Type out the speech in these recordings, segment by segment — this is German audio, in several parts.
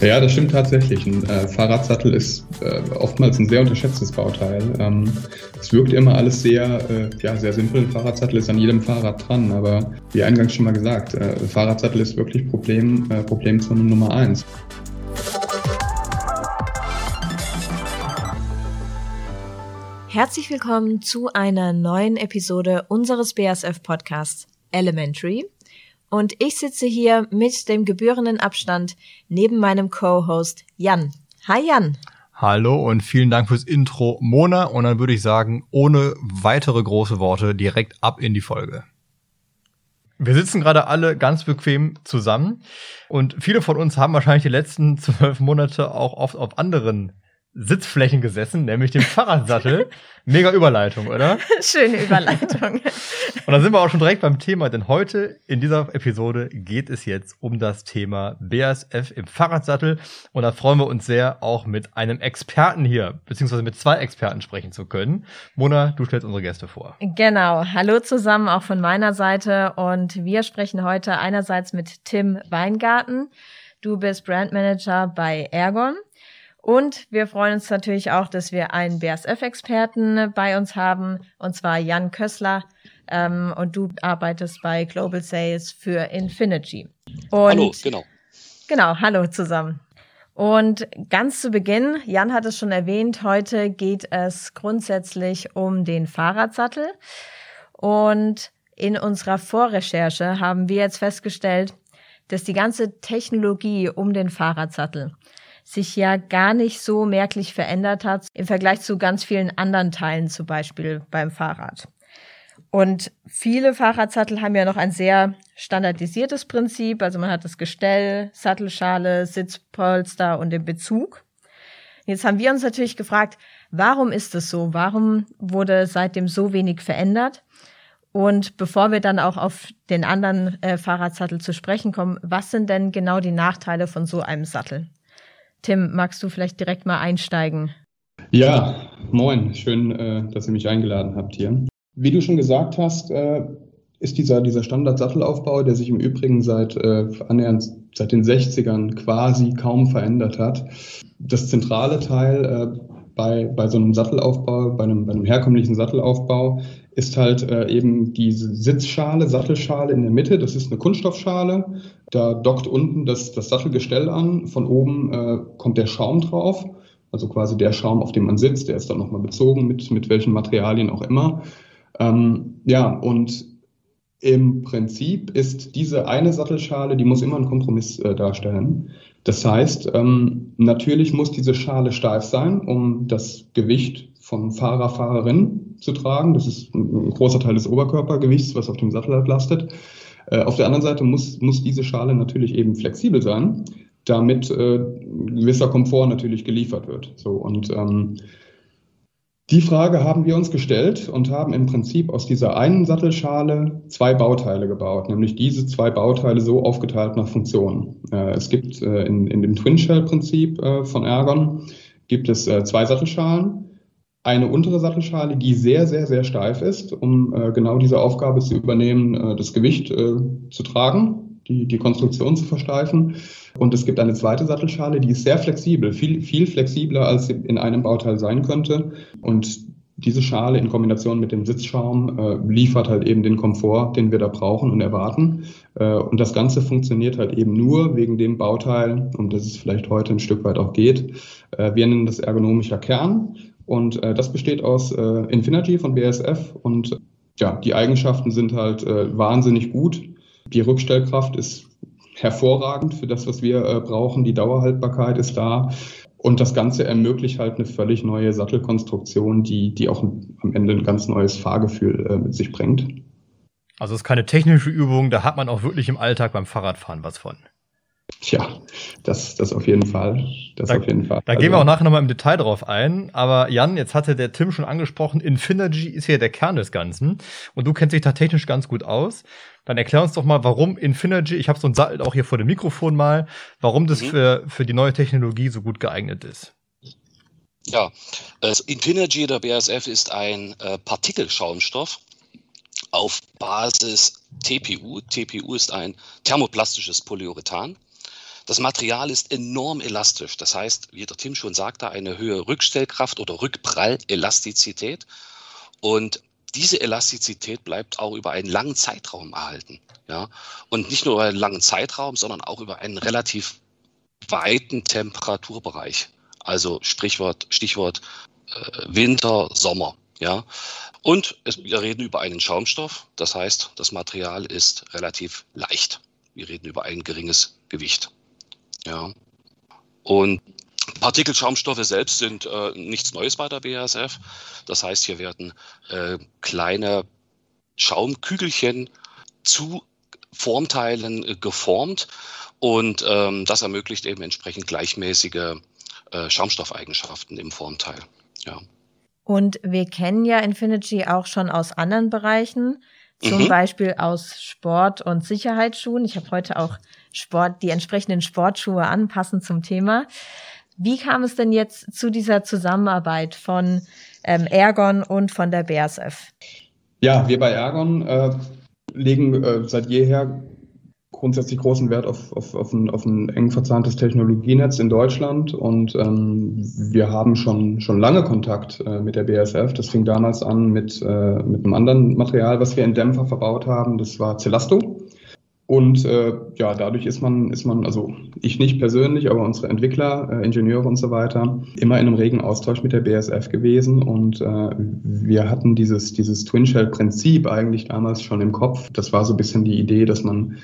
Ja, das stimmt tatsächlich. Ein äh, Fahrradsattel ist äh, oftmals ein sehr unterschätztes Bauteil. Ähm, es wirkt immer alles sehr, äh, ja, sehr simpel. Ein Fahrradsattel ist an jedem Fahrrad dran, aber wie eingangs schon mal gesagt, äh, Fahrradsattel ist wirklich Problem, äh, Problemzone Nummer eins. Herzlich willkommen zu einer neuen Episode unseres BASF Podcasts Elementary. Und ich sitze hier mit dem gebührenden Abstand neben meinem Co-Host Jan. Hi Jan. Hallo und vielen Dank fürs Intro, Mona. Und dann würde ich sagen, ohne weitere große Worte direkt ab in die Folge. Wir sitzen gerade alle ganz bequem zusammen und viele von uns haben wahrscheinlich die letzten zwölf Monate auch oft auf anderen Sitzflächen gesessen, nämlich dem Fahrradsattel. Mega Überleitung, oder? Schöne Überleitung. Und dann sind wir auch schon direkt beim Thema, denn heute in dieser Episode geht es jetzt um das Thema BASF im Fahrradsattel. Und da freuen wir uns sehr, auch mit einem Experten hier, beziehungsweise mit zwei Experten sprechen zu können. Mona, du stellst unsere Gäste vor. Genau. Hallo zusammen, auch von meiner Seite. Und wir sprechen heute einerseits mit Tim Weingarten. Du bist Brandmanager bei Ergon. Und wir freuen uns natürlich auch, dass wir einen BASF-Experten bei uns haben, und zwar Jan Kössler. Ähm, und du arbeitest bei Global Sales für Infinity. Und hallo, genau. Genau, hallo zusammen. Und ganz zu Beginn, Jan hat es schon erwähnt, heute geht es grundsätzlich um den Fahrradsattel. Und in unserer Vorrecherche haben wir jetzt festgestellt, dass die ganze Technologie um den Fahrradsattel sich ja gar nicht so merklich verändert hat im Vergleich zu ganz vielen anderen Teilen, zum Beispiel beim Fahrrad. Und viele Fahrradsattel haben ja noch ein sehr standardisiertes Prinzip. Also man hat das Gestell, Sattelschale, Sitzpolster und den Bezug. Jetzt haben wir uns natürlich gefragt, warum ist das so? Warum wurde seitdem so wenig verändert? Und bevor wir dann auch auf den anderen äh, Fahrradsattel zu sprechen kommen, was sind denn genau die Nachteile von so einem Sattel? Tim, magst du vielleicht direkt mal einsteigen? Ja, moin. Schön, äh, dass ihr mich eingeladen habt hier. Wie du schon gesagt hast, äh, ist dieser, dieser Standard-Sattelaufbau, der sich im Übrigen seit äh, annähernd seit den 60ern quasi kaum verändert hat. Das zentrale Teil bei, bei so einem Sattelaufbau, bei einem, bei einem herkömmlichen Sattelaufbau, ist halt äh, eben diese Sitzschale, Sattelschale in der Mitte. Das ist eine Kunststoffschale. Da dockt unten das, das Sattelgestell an. Von oben äh, kommt der Schaum drauf. Also quasi der Schaum, auf dem man sitzt. Der ist dann nochmal bezogen mit, mit welchen Materialien auch immer. Ähm, ja, und im Prinzip ist diese eine Sattelschale, die muss immer einen Kompromiss äh, darstellen. Das heißt, ähm, natürlich muss diese Schale steif sein, um das Gewicht vom Fahrer, Fahrerin zu tragen. Das ist ein großer Teil des Oberkörpergewichts, was auf dem Sattel lastet. Äh, auf der anderen Seite muss, muss diese Schale natürlich eben flexibel sein, damit äh, gewisser Komfort natürlich geliefert wird. So und ähm, die Frage haben wir uns gestellt und haben im Prinzip aus dieser einen Sattelschale zwei Bauteile gebaut, nämlich diese zwei Bauteile so aufgeteilt nach Funktionen. Äh, es gibt äh, in, in dem Twin Shell Prinzip äh, von Ergon gibt es zwei Sattelschalen eine untere Sattelschale, die sehr, sehr, sehr steif ist, um äh, genau diese Aufgabe zu übernehmen, äh, das Gewicht äh, zu tragen, die, die Konstruktion zu versteifen. Und es gibt eine zweite Sattelschale, die ist sehr flexibel, viel, viel flexibler als in einem Bauteil sein könnte. Und diese Schale in Kombination mit dem Sitzschaum äh, liefert halt eben den Komfort, den wir da brauchen und erwarten. Äh, und das Ganze funktioniert halt eben nur wegen dem Bauteil, um das es vielleicht heute ein Stück weit auch geht. Äh, wir nennen das ergonomischer Kern. Und äh, das besteht aus äh, Infinergy von BASF und ja, die Eigenschaften sind halt äh, wahnsinnig gut. Die Rückstellkraft ist hervorragend für das, was wir äh, brauchen. Die Dauerhaltbarkeit ist da. Und das Ganze ermöglicht halt eine völlig neue Sattelkonstruktion, die, die auch am Ende ein ganz neues Fahrgefühl äh, mit sich bringt. Also es ist keine technische Übung, da hat man auch wirklich im Alltag beim Fahrradfahren was von. Tja, das, das auf jeden Fall. Das da, auf jeden Fall. Da also, gehen wir auch nachher nochmal im Detail drauf ein. Aber Jan, jetzt hatte der Tim schon angesprochen, Infinergy ist ja der Kern des Ganzen. Und du kennst dich da technisch ganz gut aus. Dann erklär uns doch mal, warum Infinergy, ich habe so ein Sattel auch hier vor dem Mikrofon mal, warum das mhm. für, für die neue Technologie so gut geeignet ist. Ja, also Infinergy der BASF ist ein äh, Partikelschaumstoff auf Basis TPU. TPU ist ein thermoplastisches Polyurethan. Das Material ist enorm elastisch. Das heißt, wie der Tim schon sagte, eine höhere Rückstellkraft oder Rückprallelastizität. Und diese Elastizität bleibt auch über einen langen Zeitraum erhalten. Ja? Und nicht nur über einen langen Zeitraum, sondern auch über einen relativ weiten Temperaturbereich. Also Sprichwort, Stichwort äh, Winter, Sommer. Ja? Und es, wir reden über einen Schaumstoff. Das heißt, das Material ist relativ leicht. Wir reden über ein geringes Gewicht. Ja. Und Partikelschaumstoffe selbst sind äh, nichts Neues bei der BASF. Das heißt, hier werden äh, kleine Schaumkügelchen zu Formteilen äh, geformt und ähm, das ermöglicht eben entsprechend gleichmäßige äh, Schaumstoffeigenschaften im Formteil. Ja. Und wir kennen ja Infinity auch schon aus anderen Bereichen, zum mhm. Beispiel aus Sport- und Sicherheitsschuhen. Ich habe heute auch Sport, die entsprechenden Sportschuhe anpassen zum Thema. Wie kam es denn jetzt zu dieser Zusammenarbeit von ähm, Ergon und von der BASF? Ja, wir bei Ergon äh, legen äh, seit jeher grundsätzlich großen Wert auf, auf, auf, ein, auf ein eng verzahntes Technologienetz in Deutschland und ähm, wir haben schon, schon lange Kontakt äh, mit der BASF. Das fing damals an mit, äh, mit einem anderen Material, was wir in Dämpfer verbaut haben. Das war Celasto. Und äh, ja, dadurch ist man, ist man, also ich nicht persönlich, aber unsere Entwickler, äh, Ingenieure und so weiter, immer in einem regen Austausch mit der BSF gewesen. Und äh, wir hatten dieses, dieses Twin Shell-Prinzip eigentlich damals schon im Kopf. Das war so ein bisschen die Idee, dass man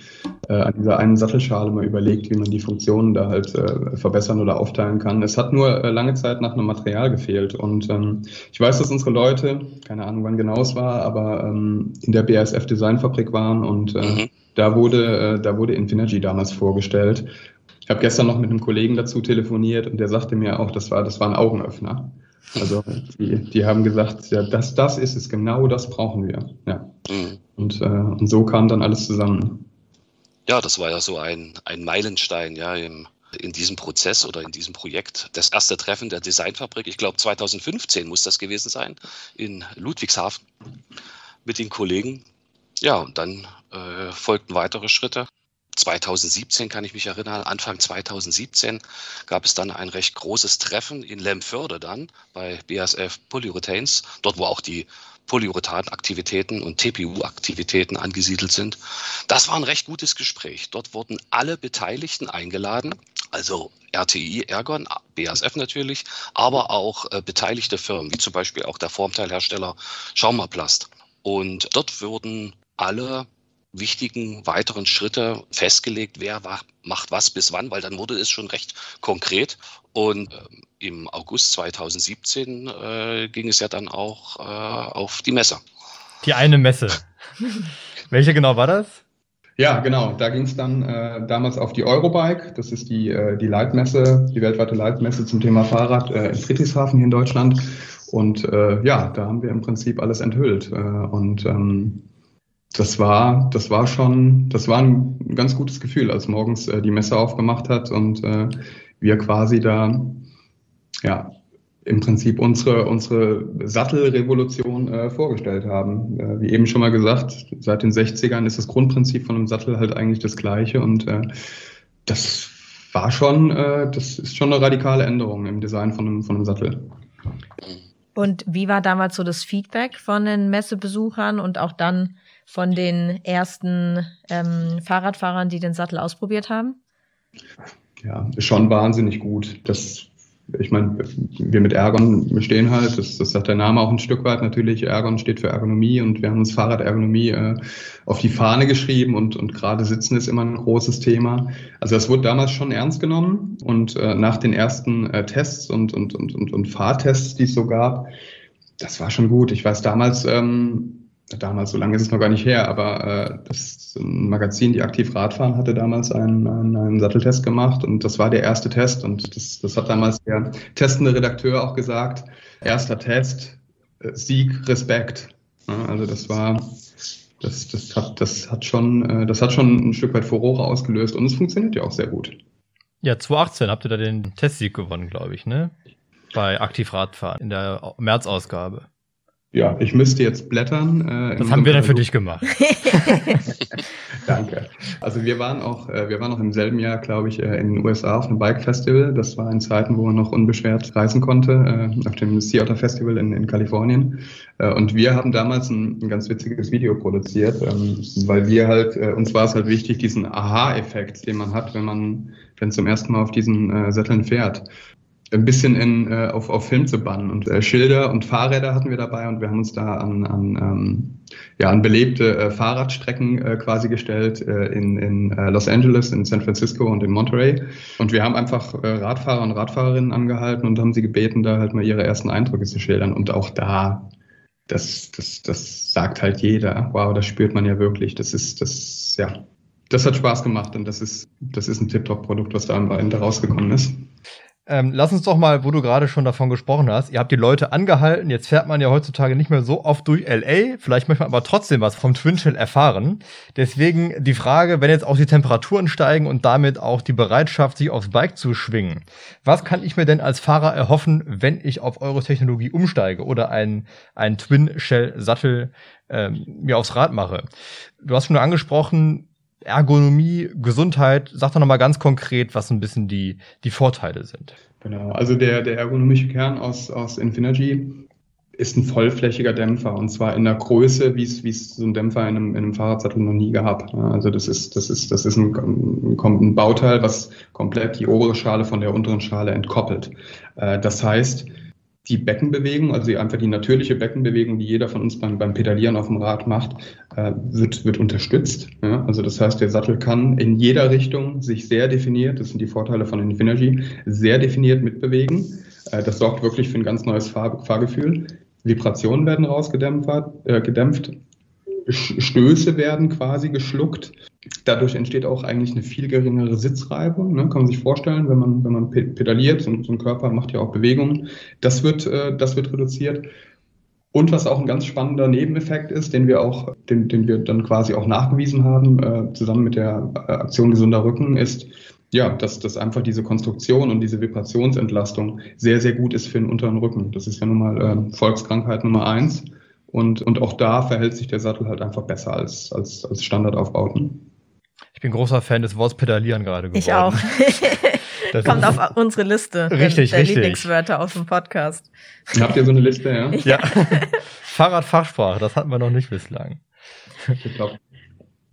äh, an dieser einen Sattelschale mal überlegt, wie man die Funktionen da halt äh, verbessern oder aufteilen kann. Es hat nur äh, lange Zeit nach einem Material gefehlt. Und ähm, ich weiß, dass unsere Leute, keine Ahnung wann genau es war, aber ähm, in der BASF Designfabrik waren und äh, mhm da wurde, äh, da wurde Infinergy damals vorgestellt. Ich habe gestern noch mit einem Kollegen dazu telefoniert und der sagte mir auch, das war, das war ein Augenöffner. Also die, die haben gesagt, ja, das, das ist es, genau das brauchen wir. Ja. Mhm. Und, äh, und so kam dann alles zusammen. Ja, das war ja so ein, ein Meilenstein, ja, im, in diesem Prozess oder in diesem Projekt. Das erste Treffen der Designfabrik, ich glaube 2015 muss das gewesen sein, in Ludwigshafen mit den Kollegen. Ja, und dann äh, folgten weitere Schritte. 2017 kann ich mich erinnern, Anfang 2017 gab es dann ein recht großes Treffen in Lemförde dann bei BASF Polyurethanes, dort wo auch die Polyurethan-Aktivitäten und TPU-Aktivitäten angesiedelt sind. Das war ein recht gutes Gespräch. Dort wurden alle Beteiligten eingeladen, also RTI, Ergon, BASF natürlich, aber auch äh, beteiligte Firmen, wie zum Beispiel auch der Formteilhersteller Schaumaplast. Und dort wurden alle wichtigen weiteren Schritte festgelegt, wer macht was bis wann, weil dann wurde es schon recht konkret. Und äh, im August 2017 äh, ging es ja dann auch äh, auf die Messe. Die eine Messe. Welche genau war das? Ja, genau. Da ging es dann äh, damals auf die Eurobike. Das ist die, äh, die Leitmesse, die weltweite Leitmesse zum Thema Fahrrad äh, in Friedrichshafen hier in Deutschland. Und äh, ja, da haben wir im Prinzip alles enthüllt. Äh, und ähm, das war, das war schon, das war ein ganz gutes Gefühl, als morgens äh, die Messe aufgemacht hat und äh, wir quasi da, ja, im Prinzip unsere, unsere Sattelrevolution äh, vorgestellt haben. Äh, wie eben schon mal gesagt, seit den 60ern ist das Grundprinzip von einem Sattel halt eigentlich das gleiche und äh, das war schon, äh, das ist schon eine radikale Änderung im Design von einem, von einem Sattel. Und wie war damals so das Feedback von den Messebesuchern und auch dann von den ersten ähm, Fahrradfahrern, die den Sattel ausprobiert haben? Ja, schon wahnsinnig gut. Das, ich meine, wir mit Ergon stehen halt, das, das sagt der Name auch ein Stück weit natürlich. Ergon steht für Ergonomie und wir haben uns Fahrradergonomie äh, auf die Fahne geschrieben und, und gerade Sitzen ist immer ein großes Thema. Also das wurde damals schon ernst genommen und äh, nach den ersten äh, Tests und, und, und, und, und Fahrtests, die es so gab, das war schon gut. Ich weiß damals, ähm, damals, so lange ist es noch gar nicht her, aber äh, das Magazin, die aktiv Radfahren, hatte damals einen, einen, einen Satteltest gemacht und das war der erste Test und das, das hat damals der testende Redakteur auch gesagt. Erster Test, äh, Sieg, Respekt. Ja, also das war, das, das hat, das hat schon, äh, das hat schon ein Stück weit Furore ausgelöst und es funktioniert ja auch sehr gut. Ja, 2018 habt ihr da den Testsieg gewonnen, glaube ich, ne? Bei Aktiv Radfahren in der März-Ausgabe. Ja, ich müsste jetzt blättern. Äh, das haben wir dann für dich gemacht. Danke. Also wir waren auch, äh, wir waren auch im selben Jahr, glaube ich, äh, in den USA auf einem Bike Festival. Das war in Zeiten, wo man noch unbeschwert reisen konnte, äh, auf dem Sea Otter Festival in, in Kalifornien. Und wir haben damals ein, ein, ganz witziges Video produziert, ähm, weil wir halt, uns war es halt wichtig, diesen Aha-Effekt, den man hat, wenn man, wenn zum ersten Mal auf diesen Sätteln fährt ein bisschen in, äh, auf, auf Film zu bannen. Und äh, Schilder und Fahrräder hatten wir dabei und wir haben uns da an, an, ähm, ja, an belebte äh, Fahrradstrecken äh, quasi gestellt äh, in, in äh, Los Angeles, in San Francisco und in Monterey. Und wir haben einfach äh, Radfahrer und Radfahrerinnen angehalten und haben sie gebeten, da halt mal ihre ersten Eindrücke zu schildern. Und auch da, das, das, das sagt halt jeder. Wow, das spürt man ja wirklich. Das ist, das, ja, das hat Spaß gemacht und das ist, das ist ein Tip-Top-Produkt, was da am Ende rausgekommen ist. Ähm, lass uns doch mal, wo du gerade schon davon gesprochen hast, ihr habt die Leute angehalten, jetzt fährt man ja heutzutage nicht mehr so oft durch LA, vielleicht möchte man aber trotzdem was vom Twin Shell erfahren. Deswegen die Frage, wenn jetzt auch die Temperaturen steigen und damit auch die Bereitschaft, sich aufs Bike zu schwingen, was kann ich mir denn als Fahrer erhoffen, wenn ich auf eure Technologie umsteige oder einen, einen Twin Shell Sattel ähm, mir aufs Rad mache? Du hast schon angesprochen, Ergonomie, Gesundheit. Sag doch nochmal ganz konkret, was ein bisschen die, die Vorteile sind. Genau, also der, der ergonomische Kern aus, aus Infinergy ist ein vollflächiger Dämpfer und zwar in der Größe, wie es wie es so ein Dämpfer in einem, in einem Fahrradsattel noch nie gehabt. Also das ist das ist das ist ein, ein Bauteil, was komplett die obere Schale von der unteren Schale entkoppelt. Äh, das heißt, die Beckenbewegung, also einfach die natürliche Beckenbewegung, die jeder von uns beim, beim Pedalieren auf dem Rad macht, äh, wird, wird unterstützt. Ja? Also das heißt, der Sattel kann in jeder Richtung sich sehr definiert, das sind die Vorteile von Infinergy, sehr definiert mitbewegen. Äh, das sorgt wirklich für ein ganz neues Fahr Fahrgefühl. Vibrationen werden rausgedämpft, äh, gedämpft. Stöße werden quasi geschluckt. Dadurch entsteht auch eigentlich eine viel geringere Sitzreibung. Ne? Kann man sich vorstellen, wenn man, wenn man pedaliert, so, so ein Körper macht ja auch Bewegungen. Das wird, äh, das wird reduziert. Und was auch ein ganz spannender Nebeneffekt ist, den wir auch, den, den wir dann quasi auch nachgewiesen haben, äh, zusammen mit der äh, Aktion Gesunder Rücken, ist, ja, dass, dass einfach diese Konstruktion und diese Vibrationsentlastung sehr, sehr gut ist für den unteren Rücken. Das ist ja nun mal äh, Volkskrankheit Nummer eins. Und, und auch da verhält sich der Sattel halt einfach besser als, als, als Standardaufbauten. Ich bin großer Fan des Wortes Pedalieren gerade geworden. Ich auch. Kommt auf unsere Liste richtig, der richtig. Lieblingswörter auf dem Podcast. Habt ihr so eine Liste, ja? Ja. Fahrradfachsprache, das hatten wir noch nicht bislang.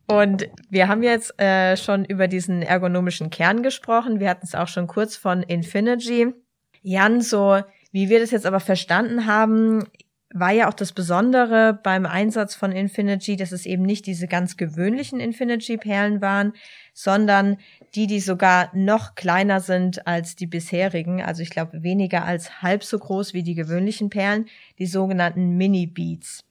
Und wir haben jetzt äh, schon über diesen ergonomischen Kern gesprochen. Wir hatten es auch schon kurz von Infinergy. Jan, so wie wir das jetzt aber verstanden haben, war ja auch das Besondere beim Einsatz von Infinity, dass es eben nicht diese ganz gewöhnlichen Infinity-Perlen waren, sondern die, die sogar noch kleiner sind als die bisherigen, also ich glaube weniger als halb so groß wie die gewöhnlichen Perlen, die sogenannten Mini-Beats.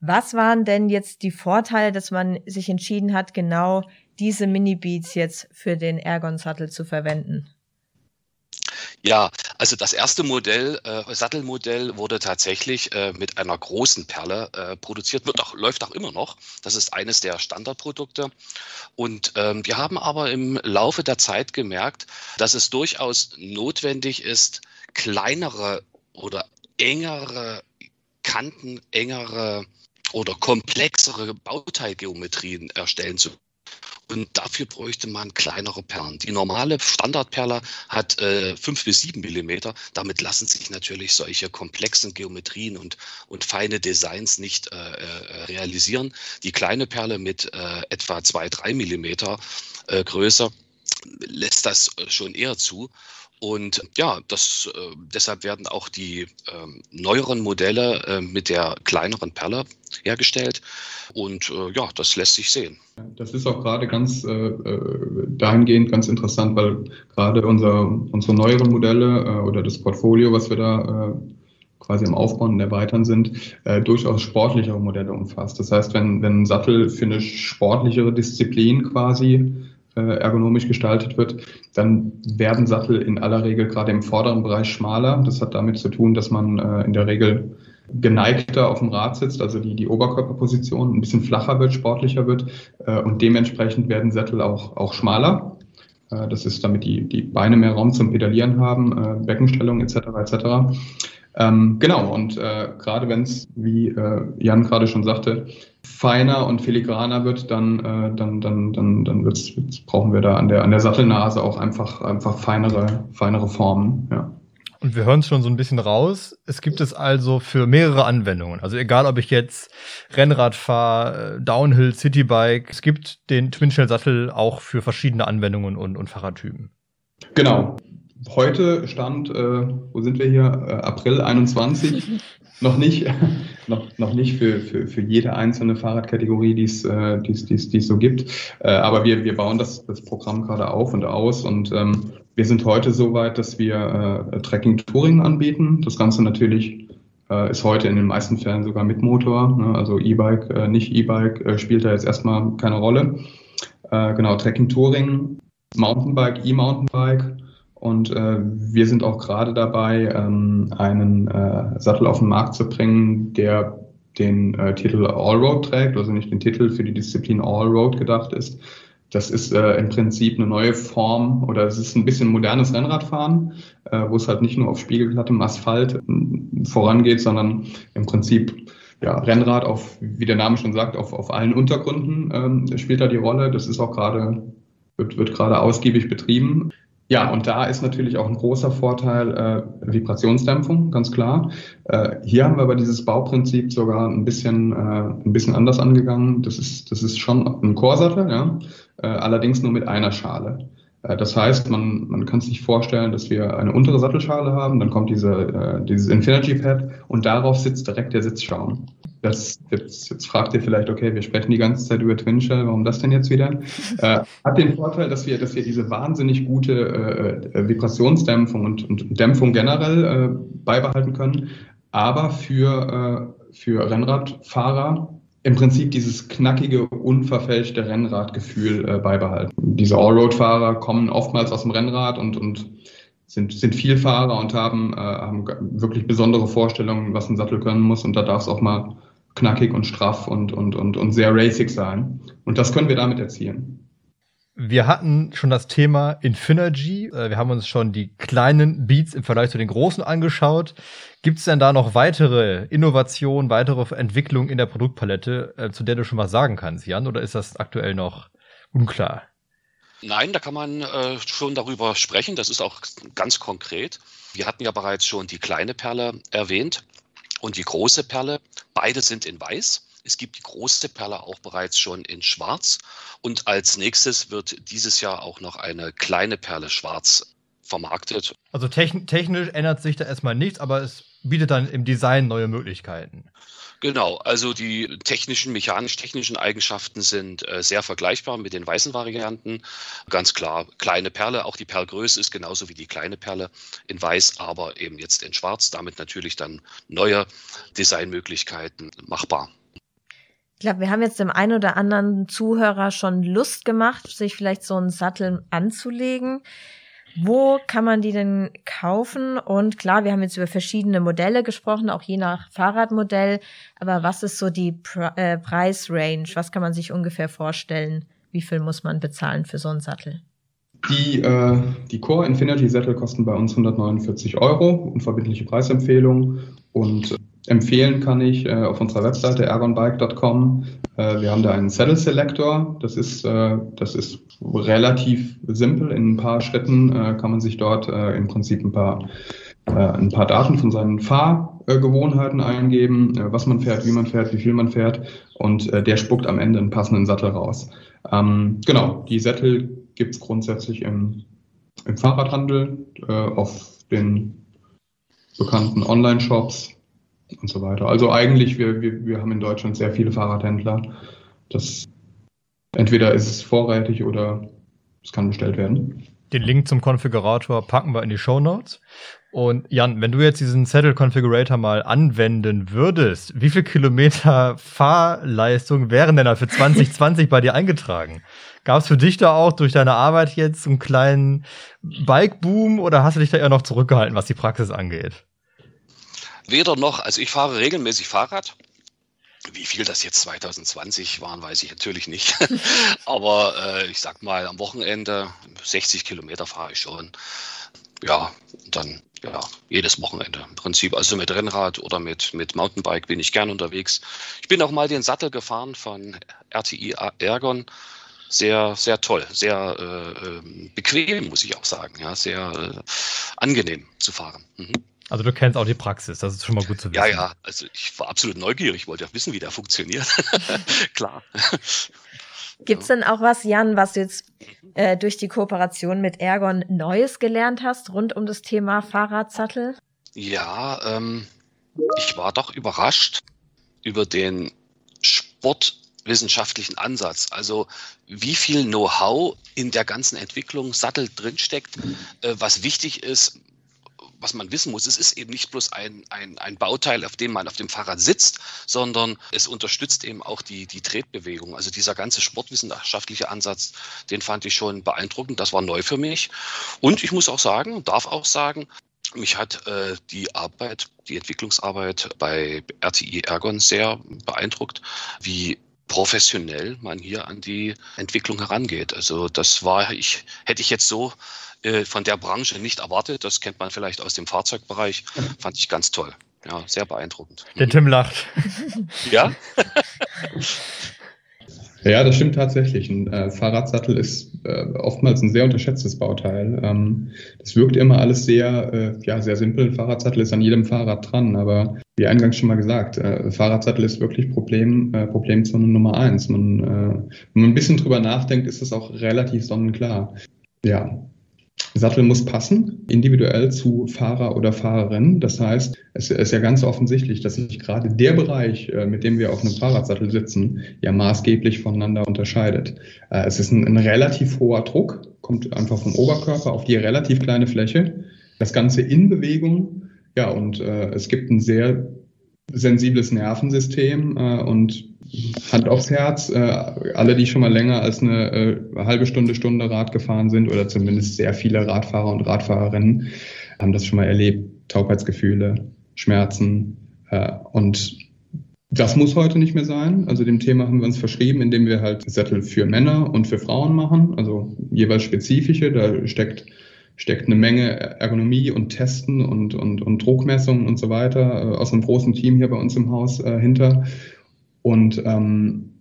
Was waren denn jetzt die Vorteile, dass man sich entschieden hat, genau diese Mini-Beats jetzt für den Ergon-Sattel zu verwenden? Ja, also das erste Modell, äh, Sattelmodell wurde tatsächlich äh, mit einer großen Perle äh, produziert, wird auch, läuft auch immer noch. Das ist eines der Standardprodukte. Und ähm, wir haben aber im Laufe der Zeit gemerkt, dass es durchaus notwendig ist, kleinere oder engere Kanten, engere oder komplexere Bauteilgeometrien erstellen zu und dafür bräuchte man kleinere Perlen. Die normale Standardperle hat äh, 5 bis 7 Millimeter. Damit lassen sich natürlich solche komplexen Geometrien und, und feine Designs nicht äh, äh realisieren. Die kleine Perle mit äh, etwa 2, 3 Millimeter äh, Größe lässt das äh, schon eher zu. Und ja, das, äh, deshalb werden auch die äh, neueren Modelle äh, mit der kleineren Perle hergestellt. Und äh, ja, das lässt sich sehen. Das ist auch gerade ganz äh, äh, dahingehend ganz interessant, weil gerade unser, unsere neueren Modelle oder das Portfolio, was wir da quasi am Aufbauen und Erweitern sind, äh, durchaus sportlichere Modelle umfasst. Das heißt, wenn, wenn ein Sattel für eine sportlichere Disziplin quasi ergonomisch gestaltet wird, dann werden Sattel in aller Regel gerade im vorderen Bereich schmaler. Das hat damit zu tun, dass man äh, in der Regel geneigter auf dem Rad sitzt, also die, die Oberkörperposition ein bisschen flacher wird, sportlicher wird äh, und dementsprechend werden Sättel auch, auch schmaler. Äh, das ist damit die, die Beine mehr Raum zum Pedalieren haben, äh, Beckenstellung etc. etc. Ähm, genau, und äh, gerade wenn es, wie äh, Jan gerade schon sagte, feiner und filigraner wird, dann, äh, dann, dann, dann, dann wird's, wird's, brauchen wir da an der, an der Sattelnase auch einfach, einfach feinere, feinere Formen. Ja. Und wir hören es schon so ein bisschen raus. Es gibt es also für mehrere Anwendungen. Also egal, ob ich jetzt Rennrad fahre, Downhill, Citybike, es gibt den Twin-Shell-Sattel auch für verschiedene Anwendungen und, und Fahrradtypen. Genau. Heute stand, äh, wo sind wir hier? Äh, April 21. noch nicht, noch, noch nicht für, für, für jede einzelne Fahrradkategorie, die es äh, die's, die's, die's so gibt. Äh, aber wir, wir bauen das, das Programm gerade auf und aus und ähm, wir sind heute so weit, dass wir äh, Tracking Touring anbieten. Das Ganze natürlich äh, ist heute in den meisten Fällen sogar mit Motor. Ne? Also E-Bike, äh, nicht E-Bike äh, spielt da jetzt erstmal keine Rolle. Äh, genau, Tracking Touring, Mountainbike, E-Mountainbike und äh, wir sind auch gerade dabei, ähm, einen äh, Sattel auf den Markt zu bringen, der den äh, Titel Allroad trägt, also nicht den Titel für die Disziplin Allroad gedacht ist. Das ist äh, im Prinzip eine neue Form oder es ist ein bisschen modernes Rennradfahren, äh, wo es halt nicht nur auf spiegelglattem Asphalt äh, vorangeht, sondern im Prinzip ja, Rennrad auf, wie der Name schon sagt, auf, auf allen Untergründen ähm, spielt da die Rolle. Das ist auch gerade, wird, wird gerade ausgiebig betrieben. Ja, und da ist natürlich auch ein großer Vorteil äh, Vibrationsdämpfung, ganz klar. Äh, hier haben wir aber dieses Bauprinzip sogar ein bisschen, äh, ein bisschen anders angegangen. Das ist, das ist schon ein Chorsattel, ja, äh, allerdings nur mit einer Schale. Äh, das heißt, man, man kann sich vorstellen, dass wir eine untere Sattelschale haben, dann kommt diese, äh, dieses Infinity Pad und darauf sitzt direkt der Sitzschaum. Das, jetzt, jetzt fragt ihr vielleicht, okay, wir sprechen die ganze Zeit über Twin Shell, warum das denn jetzt wieder? Äh, hat den Vorteil, dass wir, dass wir diese wahnsinnig gute äh, äh, Vibrationsdämpfung und, und Dämpfung generell äh, beibehalten können, aber für, für Rennradfahrer im Prinzip dieses knackige, unverfälschte Rennradgefühl äh, beibehalten. Diese Allroad-Fahrer kommen oftmals aus dem Rennrad und, und sind, sind Vielfahrer und haben, äh, haben wirklich besondere Vorstellungen, was ein Sattel können muss. Und da darf es auch mal knackig und straff und, und, und, und sehr racing sein. Und das können wir damit erzielen. Wir hatten schon das Thema Infinergy. Äh, wir haben uns schon die kleinen Beats im Vergleich zu den großen angeschaut. Gibt es denn da noch weitere Innovationen, weitere Entwicklungen in der Produktpalette, äh, zu der du schon was sagen kannst, Jan? Oder ist das aktuell noch unklar? Nein, da kann man äh, schon darüber sprechen. Das ist auch ganz konkret. Wir hatten ja bereits schon die kleine Perle erwähnt und die große Perle. Beide sind in weiß. Es gibt die große Perle auch bereits schon in Schwarz. Und als nächstes wird dieses Jahr auch noch eine kleine Perle Schwarz vermarktet. Also technisch ändert sich da erstmal nichts, aber es bietet dann im Design neue Möglichkeiten. Genau, also die technischen, mechanisch-technischen Eigenschaften sind äh, sehr vergleichbar mit den weißen Varianten. Ganz klar, kleine Perle, auch die Perlgröße ist genauso wie die kleine Perle in weiß, aber eben jetzt in schwarz. Damit natürlich dann neue Designmöglichkeiten machbar. Ich glaube, wir haben jetzt dem einen oder anderen Zuhörer schon Lust gemacht, sich vielleicht so einen Sattel anzulegen. Wo kann man die denn kaufen? Und klar, wir haben jetzt über verschiedene Modelle gesprochen, auch je nach Fahrradmodell. Aber was ist so die Pre äh, Preisrange? Was kann man sich ungefähr vorstellen? Wie viel muss man bezahlen für so einen Sattel? Die, äh, die Core Infinity Sättel kosten bei uns 149 Euro, unverbindliche Preisempfehlung. Und Empfehlen kann ich äh, auf unserer Webseite ergonbike.com. Äh, wir haben da einen Saddle Selector. Das ist, äh, das ist relativ simpel. In ein paar Schritten äh, kann man sich dort äh, im Prinzip ein paar, äh, ein paar Daten von seinen Fahrgewohnheiten eingeben, äh, was man fährt, wie man fährt, wie viel man fährt. Und äh, der spuckt am Ende einen passenden Sattel raus. Ähm, genau, die Sättel gibt's grundsätzlich im, im Fahrradhandel, äh, auf den bekannten Online-Shops und so weiter. Also eigentlich, wir, wir, wir haben in Deutschland sehr viele Fahrradhändler. Das entweder ist es vorrätig oder es kann bestellt werden. Den Link zum Konfigurator packen wir in die Show Notes. Und Jan, wenn du jetzt diesen Saddle Configurator mal anwenden würdest, wie viel Kilometer Fahrleistung wären denn da für 2020 bei dir eingetragen? Gab es für dich da auch durch deine Arbeit jetzt einen kleinen Bike-Boom oder hast du dich da eher noch zurückgehalten, was die Praxis angeht? Weder noch, also ich fahre regelmäßig Fahrrad. Wie viel das jetzt 2020 waren, weiß ich natürlich nicht. Aber äh, ich sag mal, am Wochenende 60 Kilometer fahre ich schon. Ja, dann ja, jedes Wochenende im Prinzip. Also mit Rennrad oder mit, mit Mountainbike bin ich gern unterwegs. Ich bin auch mal den Sattel gefahren von RTI Ergon. Sehr, sehr toll, sehr äh, ähm, bequem, muss ich auch sagen. Ja, sehr äh, angenehm zu fahren. Mhm. Also du kennst auch die Praxis, das ist schon mal gut zu wissen. Ja, ja, also ich war absolut neugierig, wollte ja wissen, wie der funktioniert. Klar. Gibt es denn auch was, Jan, was du jetzt äh, durch die Kooperation mit Ergon Neues gelernt hast rund um das Thema Fahrradsattel? Ja, ähm, ich war doch überrascht über den sportwissenschaftlichen Ansatz. Also wie viel Know-how in der ganzen Entwicklung Sattel drinsteckt, äh, was wichtig ist, was man wissen muss, es ist eben nicht bloß ein, ein, ein Bauteil, auf dem man auf dem Fahrrad sitzt, sondern es unterstützt eben auch die, die Tretbewegung. Also dieser ganze sportwissenschaftliche Ansatz, den fand ich schon beeindruckend. Das war neu für mich. Und ich muss auch sagen, darf auch sagen, mich hat äh, die Arbeit, die Entwicklungsarbeit bei RTI Ergon sehr beeindruckt, wie professionell man hier an die Entwicklung herangeht. Also das war ich hätte ich jetzt so äh, von der Branche nicht erwartet. Das kennt man vielleicht aus dem Fahrzeugbereich. Fand ich ganz toll. Ja, sehr beeindruckend. Der Tim lacht. ja? Ja, das stimmt tatsächlich. Ein äh, Fahrradsattel ist äh, oftmals ein sehr unterschätztes Bauteil. Ähm, das wirkt immer alles sehr, äh, ja, sehr simpel. Ein Fahrradsattel ist an jedem Fahrrad dran, aber wie eingangs schon mal gesagt, äh, Fahrradsattel ist wirklich Problem, äh, Problemzone Nummer eins. Man, äh, wenn man ein bisschen drüber nachdenkt, ist das auch relativ sonnenklar. Ja, Sattel muss passen, individuell zu Fahrer oder Fahrerin. Das heißt, es ist ja ganz offensichtlich, dass sich gerade der Bereich, äh, mit dem wir auf einem Fahrradsattel sitzen, ja maßgeblich voneinander unterscheidet. Äh, es ist ein, ein relativ hoher Druck, kommt einfach vom Oberkörper auf die relativ kleine Fläche. Das Ganze in Bewegung. Ja, und äh, es gibt ein sehr sensibles Nervensystem äh, und Hand aufs Herz, äh, alle, die schon mal länger als eine äh, halbe Stunde, Stunde Rad gefahren sind oder zumindest sehr viele Radfahrer und Radfahrerinnen, haben das schon mal erlebt. Taubheitsgefühle, Schmerzen äh, und das muss heute nicht mehr sein. Also dem Thema haben wir uns verschrieben, indem wir halt Sättel für Männer und für Frauen machen, also jeweils spezifische. Da steckt steckt eine Menge Ergonomie und Testen und, und, und Druckmessungen und so weiter äh, aus einem großen Team hier bei uns im Haus äh, hinter. Und ähm,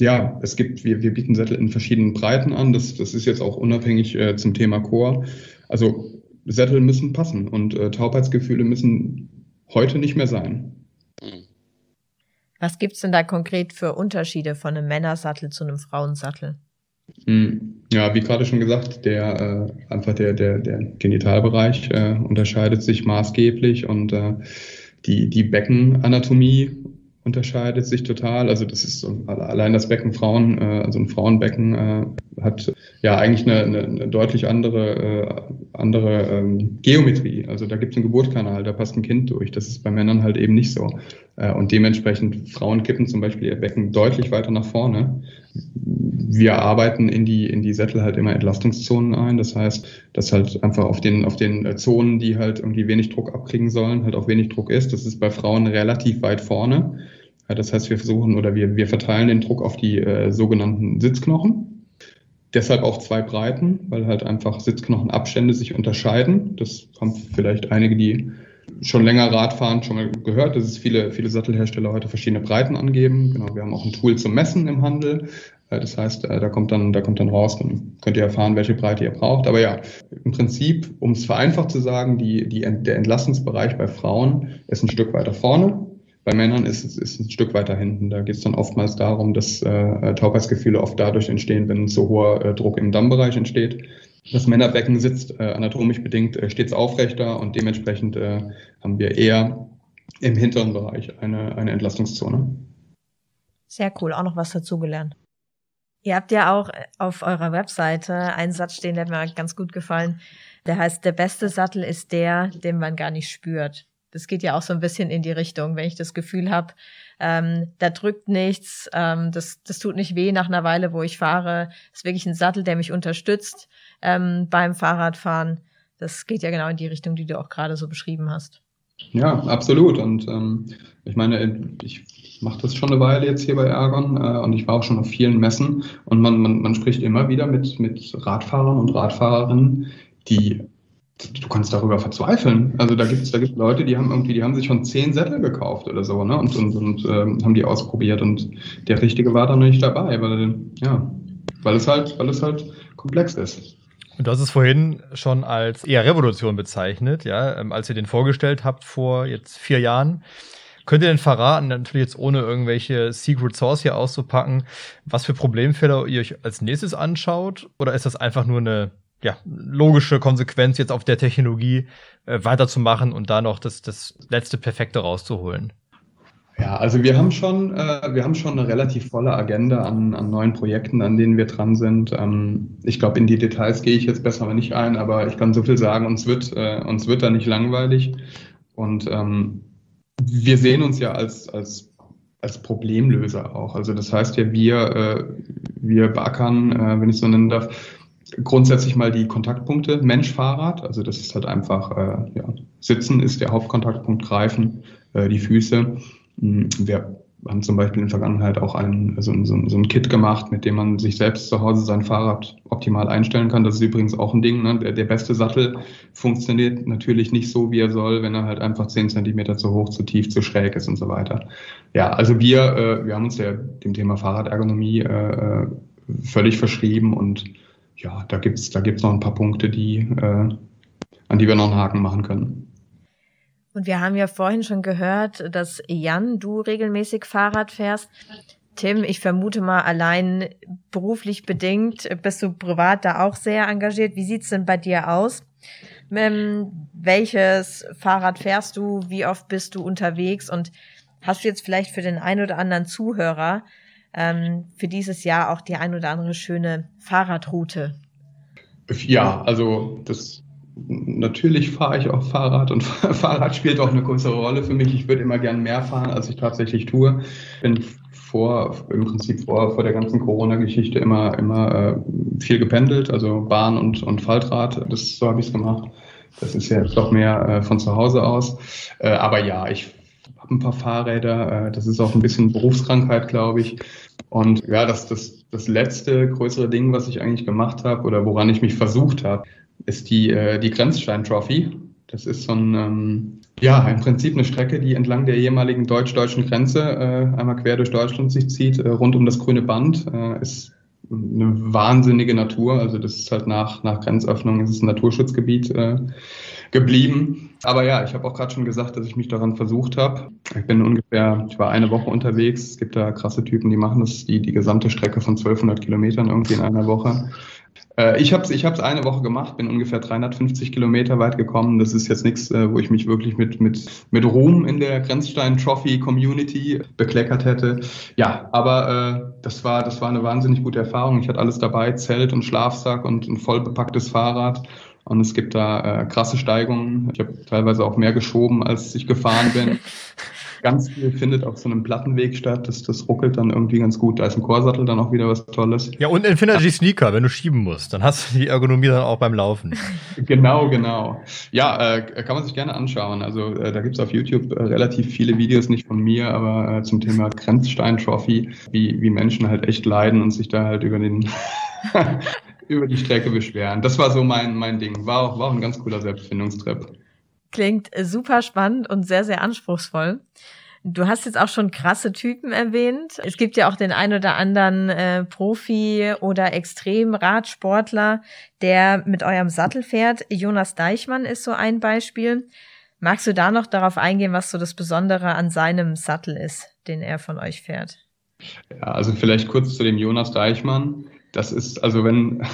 ja, es gibt, wir, wir bieten Sättel in verschiedenen Breiten an. Das, das ist jetzt auch unabhängig äh, zum Thema Core. Also Sättel müssen passen und äh, Taubheitsgefühle müssen heute nicht mehr sein. Was gibt es denn da konkret für Unterschiede von einem Männersattel zu einem Frauensattel? Hm, ja, wie gerade schon gesagt, der äh, einfach der, der, der Genitalbereich äh, unterscheidet sich maßgeblich und äh, die, die Beckenanatomie unterscheidet sich total. Also das ist so, allein das Becken Frauen, äh, also ein Frauenbecken äh, hat ja eigentlich eine, eine, eine deutlich andere, äh, andere ähm, Geometrie. Also da gibt es einen Geburtskanal, da passt ein Kind durch. Das ist bei Männern halt eben nicht so. Äh, und dementsprechend Frauen kippen zum Beispiel ihr Becken deutlich weiter nach vorne. Wir arbeiten in die, in die Sättel halt immer Entlastungszonen ein. Das heißt, dass halt einfach auf den, auf den äh, Zonen, die halt irgendwie wenig Druck abkriegen sollen, halt auch wenig Druck ist. Das ist bei Frauen relativ weit vorne. Das heißt, wir versuchen oder wir, wir verteilen den Druck auf die äh, sogenannten Sitzknochen. Deshalb auch zwei Breiten, weil halt einfach Sitzknochenabstände sich unterscheiden. Das haben vielleicht einige, die schon länger Rad fahren, schon mal gehört, dass es viele, viele Sattelhersteller heute verschiedene Breiten angeben. Genau, wir haben auch ein Tool zum Messen im Handel. Äh, das heißt, äh, da kommt dann, da kommt dann raus, dann könnt ihr erfahren, welche Breite ihr braucht. Aber ja, im Prinzip, um es vereinfacht zu sagen, die, die, der Entlastungsbereich bei Frauen ist ein Stück weiter vorne bei Männern ist es ist ein Stück weiter hinten. Da geht es dann oftmals darum, dass äh, Taubheitsgefühle oft dadurch entstehen, wenn so hoher äh, Druck im Dammbereich entsteht. Das Männerbecken sitzt äh, anatomisch bedingt äh, stets aufrechter und dementsprechend äh, haben wir eher im hinteren Bereich eine, eine Entlastungszone. Sehr cool, auch noch was dazugelernt. Ihr habt ja auch auf eurer Webseite einen Satz stehen, der mir ganz gut gefallen. Der heißt, der beste Sattel ist der, den man gar nicht spürt das geht ja auch so ein bisschen in die Richtung, wenn ich das Gefühl habe, ähm, da drückt nichts, ähm, das, das tut nicht weh nach einer Weile, wo ich fahre. Ist wirklich ein Sattel, der mich unterstützt ähm, beim Fahrradfahren. Das geht ja genau in die Richtung, die du auch gerade so beschrieben hast. Ja, absolut. Und ähm, ich meine, ich mache das schon eine Weile jetzt hier bei Ergon äh, und ich war auch schon auf vielen Messen und man, man, man spricht immer wieder mit, mit Radfahrern und Radfahrerinnen, die du kannst darüber verzweifeln. Also da gibt es da gibt's Leute, die haben irgendwie, die haben sich schon zehn Sättel gekauft oder so, ne? Und, und, und ähm, haben die ausprobiert und der richtige war dann nicht dabei, weil ja, weil es halt, weil es halt komplex ist. Und du hast es vorhin schon als eher Revolution bezeichnet, ja, ähm, als ihr den vorgestellt habt vor jetzt vier Jahren. Könnt ihr denn verraten, natürlich jetzt ohne irgendwelche Secret Source hier auszupacken, was für Problemfälle ihr euch als nächstes anschaut? Oder ist das einfach nur eine ja, logische Konsequenz, jetzt auf der Technologie äh, weiterzumachen und da noch das, das letzte Perfekte rauszuholen? Ja, also wir haben schon, äh, wir haben schon eine relativ volle Agenda an, an neuen Projekten, an denen wir dran sind. Ähm, ich glaube, in die Details gehe ich jetzt besser nicht ein, aber ich kann so viel sagen, uns wird, äh, uns wird da nicht langweilig. Und ähm, wir sehen uns ja als, als, als Problemlöser auch. Also das heißt ja, wir, äh, wir beackern, äh, wenn ich so nennen darf, grundsätzlich mal die Kontaktpunkte Mensch-Fahrrad. Also das ist halt einfach, äh, ja, Sitzen ist der Hauptkontaktpunkt, Greifen, äh, die Füße. Hm, wir haben zum Beispiel in der Vergangenheit auch ein, so, so, so ein Kit gemacht, mit dem man sich selbst zu Hause sein Fahrrad optimal einstellen kann. Das ist übrigens auch ein Ding. Ne? Der, der beste Sattel funktioniert natürlich nicht so, wie er soll, wenn er halt einfach zehn Zentimeter zu hoch, zu tief, zu schräg ist und so weiter. Ja, also wir, äh, wir haben uns der, dem Thema Fahrradergonomie äh, äh völlig verschrieben und ja, da gibt's da gibt's noch ein paar Punkte, die, äh, an die wir noch einen Haken machen können. Und wir haben ja vorhin schon gehört, dass Jan, du regelmäßig Fahrrad fährst. Tim, ich vermute mal, allein beruflich bedingt bist du privat da auch sehr engagiert. Wie sieht's denn bei dir aus? Ähm, welches Fahrrad fährst du? Wie oft bist du unterwegs? Und hast du jetzt vielleicht für den einen oder anderen Zuhörer ähm, für dieses Jahr auch die ein oder andere schöne Fahrradroute? Ja, also das natürlich fahre ich auch Fahrrad und Fahrrad spielt auch eine größere Rolle für mich. Ich würde immer gern mehr fahren, als ich tatsächlich tue. Bin vor, im Prinzip vor, vor der ganzen Corona-Geschichte immer, immer äh, viel gependelt, also Bahn und, und Faltrad. Das, so habe ich es gemacht. Das ist ja doch mehr äh, von zu Hause aus. Äh, aber ja, ich habe ein paar Fahrräder. Äh, das ist auch ein bisschen Berufskrankheit, glaube ich. Und ja, das, das, das letzte größere Ding, was ich eigentlich gemacht habe oder woran ich mich versucht habe, ist die, äh, die Grenzstein-Trophy. Das ist so ein, ähm, ja, im Prinzip eine Strecke, die entlang der ehemaligen deutsch-deutschen Grenze äh, einmal quer durch Deutschland sich zieht, äh, rund um das grüne Band. Äh, ist eine wahnsinnige Natur. Also das ist halt nach, nach Grenzöffnung, ist es ein Naturschutzgebiet äh, geblieben. Aber ja, ich habe auch gerade schon gesagt, dass ich mich daran versucht habe. Ich bin ungefähr, ich war eine Woche unterwegs. Es gibt da krasse Typen, die machen das, die, die gesamte Strecke von 1200 Kilometern irgendwie in einer Woche. Äh, ich habe es ich hab's eine Woche gemacht, bin ungefähr 350 Kilometer weit gekommen. Das ist jetzt nichts, äh, wo ich mich wirklich mit, mit, mit Ruhm in der Grenzstein Trophy Community bekleckert hätte. Ja, aber äh, das, war, das war eine wahnsinnig gute Erfahrung. Ich hatte alles dabei, Zelt und Schlafsack und ein voll bepacktes Fahrrad. Und es gibt da äh, krasse Steigungen. Ich habe teilweise auch mehr geschoben, als ich gefahren bin. ganz viel findet auf so einem Plattenweg statt. Das, das ruckelt dann irgendwie ganz gut. Da ist ein Chorsattel dann auch wieder was Tolles. Ja, und Infinity Sneaker, wenn du schieben musst, dann hast du die Ergonomie dann auch beim Laufen. genau, genau. Ja, äh, kann man sich gerne anschauen. Also äh, da gibt's auf YouTube äh, relativ viele Videos, nicht von mir, aber äh, zum Thema Grenzstein-Trophy, wie, wie Menschen halt echt leiden und sich da halt über den über die Strecke beschweren. Das war so mein, mein Ding. War auch, war auch ein ganz cooler Selbstfindungstrip. Klingt super spannend und sehr, sehr anspruchsvoll. Du hast jetzt auch schon krasse Typen erwähnt. Es gibt ja auch den ein oder anderen äh, Profi oder Extremradsportler, der mit eurem Sattel fährt. Jonas Deichmann ist so ein Beispiel. Magst du da noch darauf eingehen, was so das Besondere an seinem Sattel ist, den er von euch fährt? Ja, also vielleicht kurz zu dem Jonas Deichmann. Das ist, also wenn,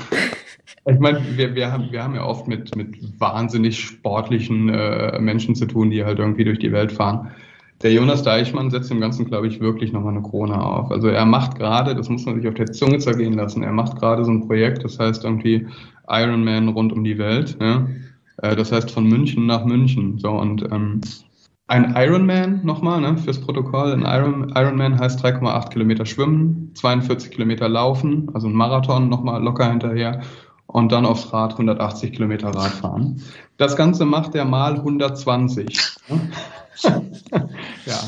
Ich meine, wir, wir, haben, wir haben ja oft mit, mit wahnsinnig sportlichen äh, Menschen zu tun, die halt irgendwie durch die Welt fahren. Der Jonas Deichmann setzt dem Ganzen, glaube ich, wirklich nochmal eine Krone auf. Also er macht gerade, das muss man sich auf der Zunge zergehen lassen, er macht gerade so ein Projekt, das heißt irgendwie Ironman rund um die Welt. Ja? Äh, das heißt von München nach München. So und ähm, ein Ironman nochmal, ne, fürs Protokoll. Ein Iron, Ironman heißt 3,8 Kilometer schwimmen, 42 Kilometer laufen, also ein Marathon nochmal locker hinterher und dann aufs Rad 180 Kilometer Rad fahren. Das Ganze macht er mal 120. ja.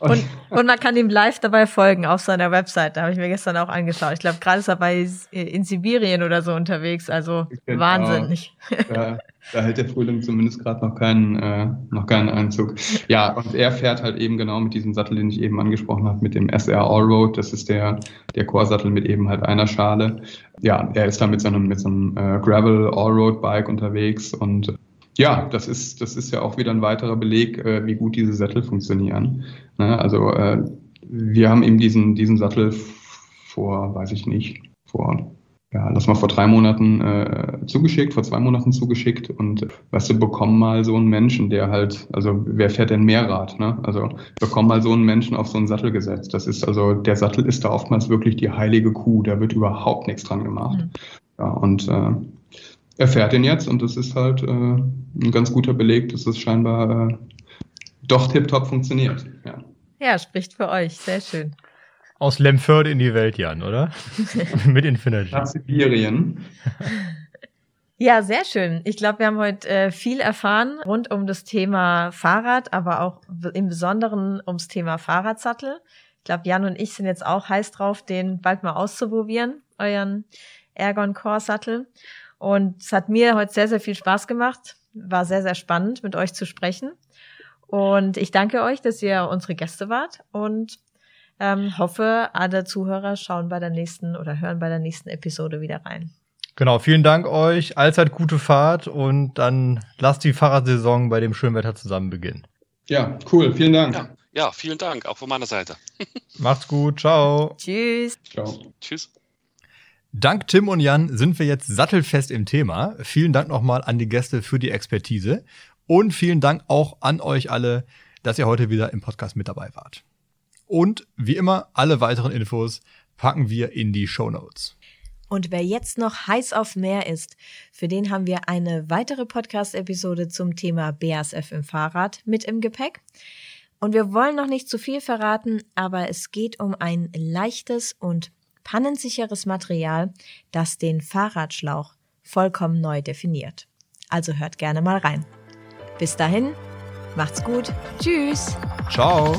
Und, und, man kann ihm live dabei folgen auf seiner Website. Da habe ich mir gestern auch angeschaut. Ich glaube, gerade ist er bei in Sibirien oder so unterwegs. Also genau. wahnsinnig. Ja. Da hält der Frühling zumindest gerade noch keinen, äh, noch keinen Einzug. Ja, und er fährt halt eben genau mit diesem Sattel, den ich eben angesprochen habe, mit dem SR Allroad. Das ist der, der Core-Sattel mit eben halt einer Schale. Ja, er ist da mit so einem, mit so äh, Gravel Allroad Bike unterwegs und ja, das ist, das ist ja auch wieder ein weiterer Beleg, äh, wie gut diese Sättel funktionieren. Ne? Also äh, wir haben eben diesen, diesen Sattel vor, weiß ich nicht, vor ja, lass mal vor drei Monaten äh, zugeschickt, vor zwei Monaten zugeschickt und weißt du, bekommen mal so einen Menschen, der halt, also wer fährt denn Mehrrad, ne? Also bekommen mal so einen Menschen auf so einen Sattel gesetzt. Das ist also, der Sattel ist da oftmals wirklich die heilige Kuh, da wird überhaupt nichts dran gemacht. Mhm. Ja, und äh, er fährt den jetzt und das ist halt äh, ein ganz guter Beleg, dass es scheinbar äh, doch tiptop funktioniert. Ja. ja, spricht für euch, sehr schön aus Lemförde in die Welt, Jan, oder? Mit Infinity. Nach Sibirien. Ja, sehr schön. Ich glaube, wir haben heute äh, viel erfahren rund um das Thema Fahrrad, aber auch im Besonderen ums Thema Fahrradsattel. Ich glaube, Jan und ich sind jetzt auch heiß drauf, den bald mal auszuprobieren, euren Ergon Core Sattel. Und es hat mir heute sehr, sehr viel Spaß gemacht. War sehr, sehr spannend, mit euch zu sprechen. Und ich danke euch, dass ihr unsere Gäste wart und ähm, hoffe, alle Zuhörer schauen bei der nächsten oder hören bei der nächsten Episode wieder rein. Genau, vielen Dank euch. Allzeit gute Fahrt und dann lasst die Fahrradsaison bei dem schönen Wetter zusammen beginnen. Ja, cool. Vielen Dank. Ja, ja vielen Dank, auch von meiner Seite. Macht's gut. Ciao. Tschüss. Ciao. Tschüss. Dank Tim und Jan sind wir jetzt sattelfest im Thema. Vielen Dank nochmal an die Gäste für die Expertise und vielen Dank auch an euch alle, dass ihr heute wieder im Podcast mit dabei wart. Und wie immer, alle weiteren Infos packen wir in die Show Notes. Und wer jetzt noch heiß auf mehr ist, für den haben wir eine weitere Podcast-Episode zum Thema BASF im Fahrrad mit im Gepäck. Und wir wollen noch nicht zu viel verraten, aber es geht um ein leichtes und pannensicheres Material, das den Fahrradschlauch vollkommen neu definiert. Also hört gerne mal rein. Bis dahin, macht's gut. Tschüss. Ciao.